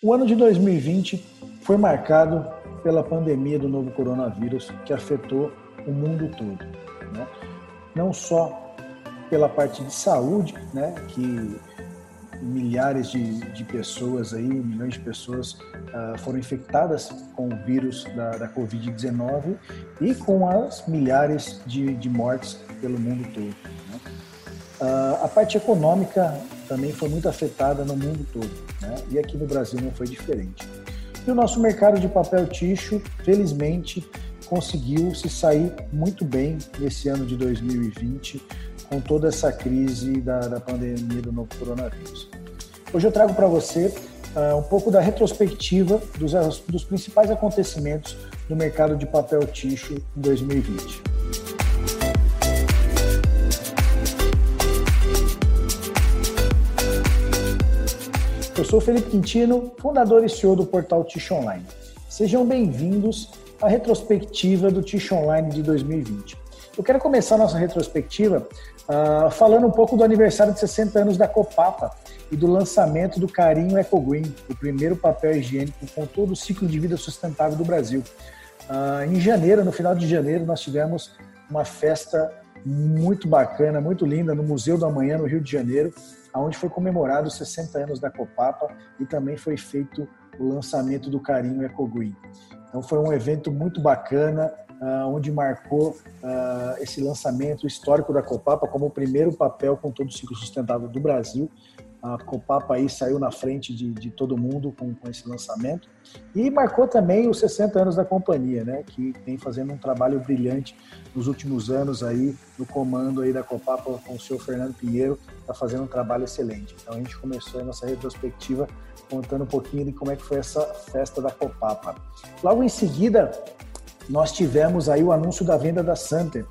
O ano de 2020 foi marcado pela pandemia do novo coronavírus que afetou o mundo todo. Né? Não só pela parte de saúde, né, que milhares de, de pessoas aí, milhões de pessoas uh, foram infectadas com o vírus da, da Covid-19 e com as milhares de, de mortes pelo mundo todo. Né? Uh, a parte econômica também foi muito afetada no mundo todo, né? e aqui no Brasil não foi diferente. E o nosso mercado de papel ticho, felizmente, conseguiu se sair muito bem nesse ano de 2020 com toda essa crise da, da pandemia do novo coronavírus. Hoje eu trago para você uh, um pouco da retrospectiva dos, dos principais acontecimentos do mercado de papel ticho em 2020. Eu sou Felipe Quintino, fundador e CEO do portal Tish Online. Sejam bem-vindos à retrospectiva do Tish Online de 2020. Eu quero começar nossa retrospectiva uh, falando um pouco do aniversário de 60 anos da Copapa e do lançamento do Carinho Eco Green, o primeiro papel higiênico com todo o ciclo de vida sustentável do Brasil. Uh, em janeiro, no final de janeiro, nós tivemos uma festa muito bacana, muito linda, no Museu do Amanhã, no Rio de Janeiro, onde foi comemorado os 60 anos da Copapa e também foi feito o lançamento do Carinho Eco Green. Então foi um evento muito bacana, uh, onde marcou uh, esse lançamento histórico da Copapa como o primeiro papel com todo o ciclo sustentável do Brasil a Copapa aí saiu na frente de, de todo mundo com, com, esse lançamento e marcou também os 60 anos da companhia, né, que vem fazendo um trabalho brilhante nos últimos anos aí no comando aí da Copapa com o senhor Fernando Pinheiro, está fazendo um trabalho excelente. Então a gente começou a nossa retrospectiva contando um pouquinho de como é que foi essa festa da Copapa. Logo em seguida, nós tivemos aí o anúncio da venda da Santer,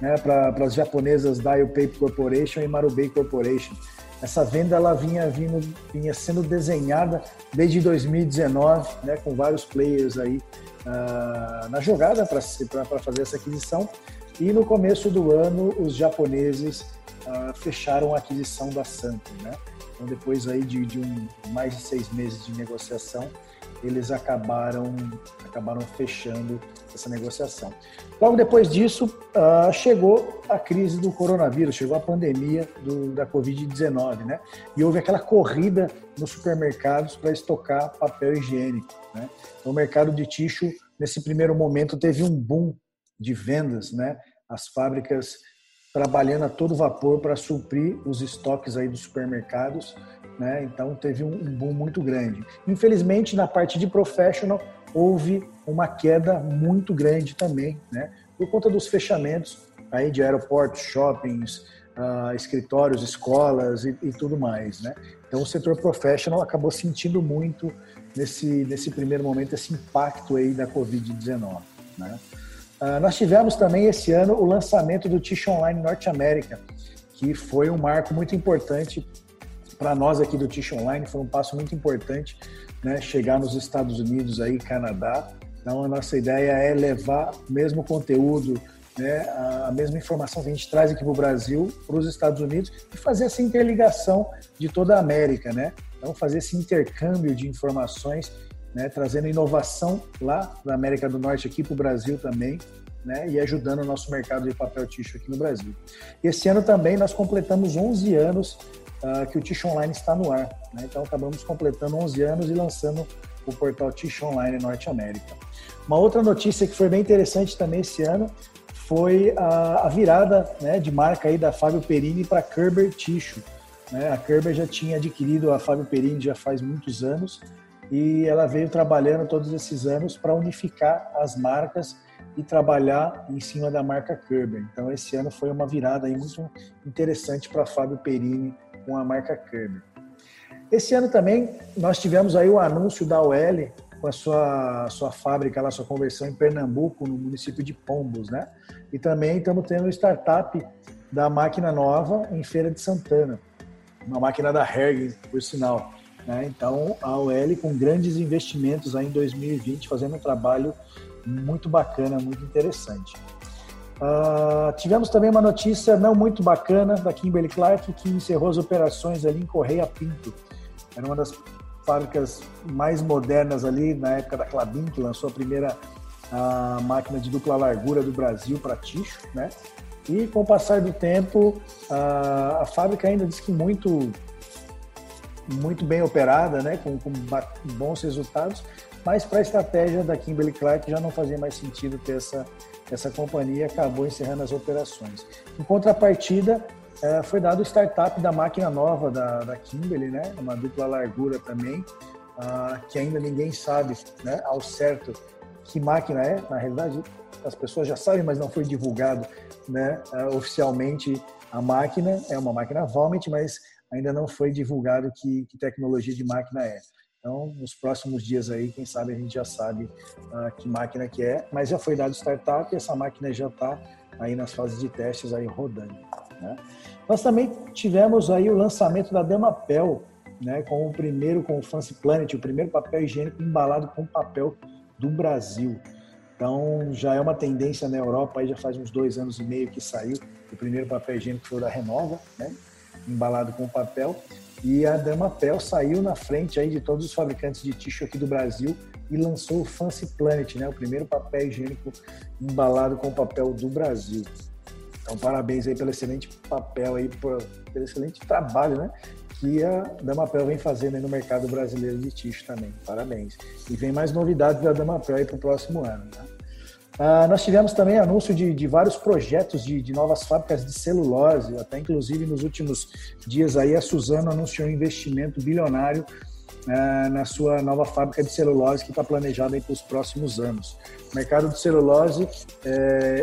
né, para as japonesas Dial Paper Corporation e Marubei Corporation. Essa venda ela vinha, vindo, vinha sendo desenhada desde 2019, né, com vários players aí uh, na jogada para fazer essa aquisição. E no começo do ano, os japoneses uh, fecharam a aquisição da Santos. Né? Então, depois aí de, de um, mais de seis meses de negociação, eles acabaram, acabaram fechando essa negociação. Logo depois disso, uh, chegou a crise do coronavírus, chegou a pandemia do, da Covid-19, né? E houve aquela corrida nos supermercados para estocar papel higiênico, né? Então, o mercado de tixo, nesse primeiro momento, teve um boom de vendas, né? As fábricas trabalhando a todo vapor para suprir os estoques aí dos supermercados né? Então teve um boom muito grande. Infelizmente, na parte de professional, houve uma queda muito grande também, né? Por conta dos fechamentos aí de aeroportos, shoppings, uh, escritórios, escolas e, e, tudo mais, né? Então o setor professional acabou sentindo muito nesse nesse primeiro momento esse impacto aí da Covid-19, né? Uh, nós tivemos também esse ano o lançamento do Tish Online Norte América, que foi um marco muito importante para nós aqui do Tish Online foi um passo muito importante, né? Chegar nos Estados Unidos aí, Canadá. Então a nossa ideia é levar o mesmo conteúdo, né? A mesma informação que a gente traz aqui para o Brasil, para os Estados Unidos e fazer essa interligação de toda a América, né? Então fazer esse intercâmbio de informações, né? Trazendo inovação lá da América do Norte aqui para o Brasil também. Né, e ajudando o nosso mercado de papel ticho aqui no Brasil. Esse ano também nós completamos 11 anos uh, que o Tish Online está no ar. Né? Então acabamos completando 11 anos e lançando o portal Tish Online Norte América. Uma outra notícia que foi bem interessante também esse ano foi a, a virada né, de marca aí da Fábio Perini para Kerber Ticho. Né? A Kerber já tinha adquirido a Fábio Perini já faz muitos anos e ela veio trabalhando todos esses anos para unificar as marcas e trabalhar em cima da marca Kerber. Então esse ano foi uma virada aí muito interessante para Fábio Perini com a marca Kerber. Esse ano também nós tivemos aí o anúncio da OL com a sua, sua fábrica, lá, sua conversão em Pernambuco, no município de Pombos, né? E também estamos tendo o startup da máquina nova em Feira de Santana, uma máquina da Herg, por sinal. Né? Então, a OL com grandes investimentos aí em 2020, fazendo um trabalho muito bacana, muito interessante. Uh, tivemos também uma notícia não muito bacana da Kimberly Clark, que encerrou as operações ali em Correia Pinto. Era uma das fábricas mais modernas ali na época da Clabin, que lançou a primeira a máquina de dupla largura do Brasil para ticho, né? E com o passar do tempo, a, a fábrica ainda diz que muito muito bem operada, né, com, com bons resultados, mas para a estratégia da Kimberly Clark já não fazia mais sentido ter essa, essa companhia, acabou encerrando as operações. Em contrapartida, é, foi dado o startup da máquina nova da, da Kimberly, né, uma dupla largura também, uh, que ainda ninguém sabe né, ao certo que máquina é, na realidade as pessoas já sabem, mas não foi divulgado né, uh, oficialmente a máquina, é uma máquina Vomit, mas ainda não foi divulgado que, que, tecnologia de máquina é. Então, nos próximos dias aí, quem sabe a gente já sabe uh, que máquina que é, mas já foi dado startup e essa máquina já está aí nas fases de testes aí rodando. Né? Nós também tivemos aí o lançamento da Damapel, né, com o primeiro, com o Fancy Planet, o primeiro papel higiênico embalado com papel do Brasil. Então, já é uma tendência na Europa, aí já faz uns dois anos e meio que saiu o primeiro papel higiênico foi da Renova, né, embalado com papel, e a Damapel saiu na frente aí de todos os fabricantes de tixo aqui do Brasil e lançou o Fancy Planet, né, o primeiro papel higiênico embalado com papel do Brasil. Então, parabéns aí pelo excelente papel aí, pelo excelente trabalho, né, que a Damapel vem fazendo aí no mercado brasileiro de tixo também. Parabéns. E vem mais novidades da Damapel aí para o próximo ano, né? Uh, nós tivemos também anúncio de, de vários projetos de, de, novas fábricas de celulose, até inclusive nos últimos dias aí a Suzano anunciou um investimento bilionário uh, na sua nova fábrica de celulose que está planejada para os próximos anos. O mercado de celulose uh,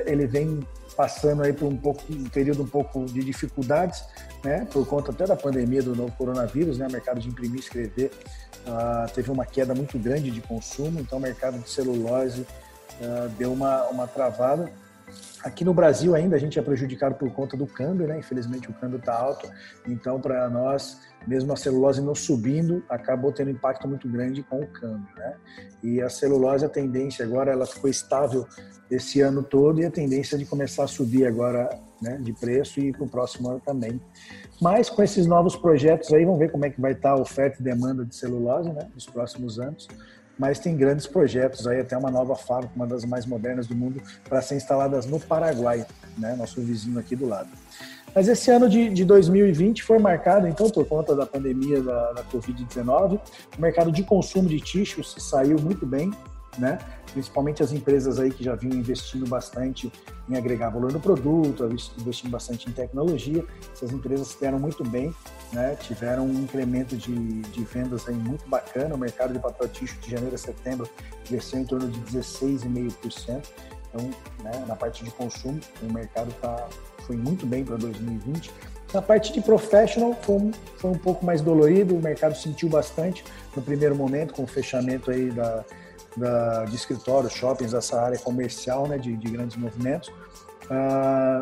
ele vem passando aí por um pouco um período um pouco de dificuldades, né, por conta até da pandemia do novo coronavírus, né, o mercado de imprimir e escrever ah, teve uma queda muito grande de consumo, então o mercado de celulose uh, deu uma, uma travada. Aqui no Brasil ainda a gente é prejudicado por conta do câmbio, né? Infelizmente o câmbio está alto, então para nós, mesmo a celulose não subindo, acabou tendo impacto muito grande com o câmbio, né? E a celulose, a tendência agora, ela ficou estável esse ano todo e a tendência de começar a subir agora, né? De preço e para o próximo ano também. Mas com esses novos projetos aí, vamos ver como é que vai estar tá a oferta e demanda de celulose, né? Nos próximos anos mas tem grandes projetos aí, até uma nova fábrica, uma das mais modernas do mundo, para ser instaladas no Paraguai, né, nosso vizinho aqui do lado. Mas esse ano de, de 2020 foi marcado, então, por conta da pandemia da, da Covid-19, o mercado de consumo de tixos saiu muito bem, né? principalmente as empresas aí que já vinham investindo bastante em agregar valor no produto, investindo bastante em tecnologia, essas empresas se deram muito bem, né? tiveram um incremento de, de vendas aí muito bacana, o mercado de papel ticho de janeiro a setembro cresceu em torno de 16,5%, então né, na parte de consumo o mercado tá, foi muito bem para 2020, na parte de professional foi, foi um pouco mais dolorido, o mercado sentiu bastante no primeiro momento com o fechamento aí da, da, de escritórios, shoppings, essa área comercial né, de, de grandes movimentos. Ah,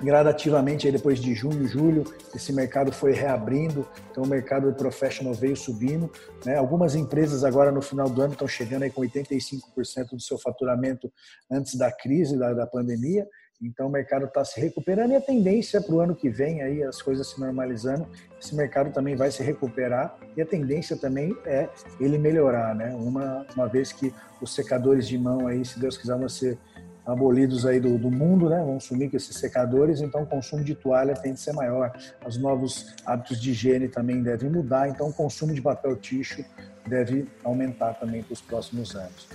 gradativamente, aí depois de junho, julho, esse mercado foi reabrindo, então o mercado professional veio subindo. Né? Algumas empresas agora no final do ano estão chegando aí com 85% do seu faturamento antes da crise, da, da pandemia. Então o mercado está se recuperando e a tendência para o ano que vem aí as coisas se normalizando, esse mercado também vai se recuperar e a tendência também é ele melhorar, né? Uma uma vez que os secadores de mão aí, se Deus quiser, vão ser abolidos aí do, do mundo, né? Vamos sumir com esses secadores, então o consumo de toalha tem de ser maior. Os novos hábitos de higiene também devem mudar, então o consumo de papel ticho deve aumentar também para os próximos anos.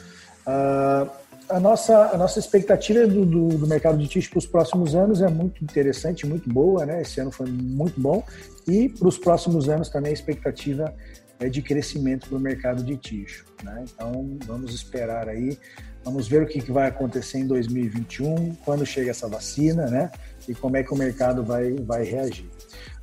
Uh, a nossa, a nossa expectativa do, do, do mercado de tixo para os próximos anos é muito interessante, muito boa, né? Esse ano foi muito bom e para os próximos anos também a expectativa é de crescimento para o mercado de tixo, né? Então vamos esperar aí, vamos ver o que, que vai acontecer em 2021, quando chega essa vacina, né? E como é que o mercado vai, vai reagir.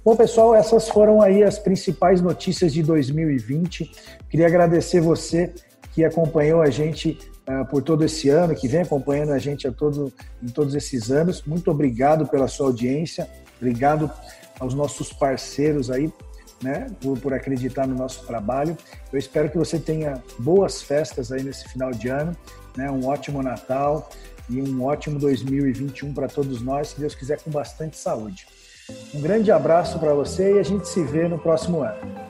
Bom, pessoal, essas foram aí as principais notícias de 2020. Queria agradecer você que acompanhou a gente uh, por todo esse ano, que vem acompanhando a gente a todo, em todos esses anos. Muito obrigado pela sua audiência, obrigado aos nossos parceiros aí, né, por, por acreditar no nosso trabalho. Eu espero que você tenha boas festas aí nesse final de ano, né, um ótimo Natal e um ótimo 2021 para todos nós, se Deus quiser, com bastante saúde. Um grande abraço para você e a gente se vê no próximo ano.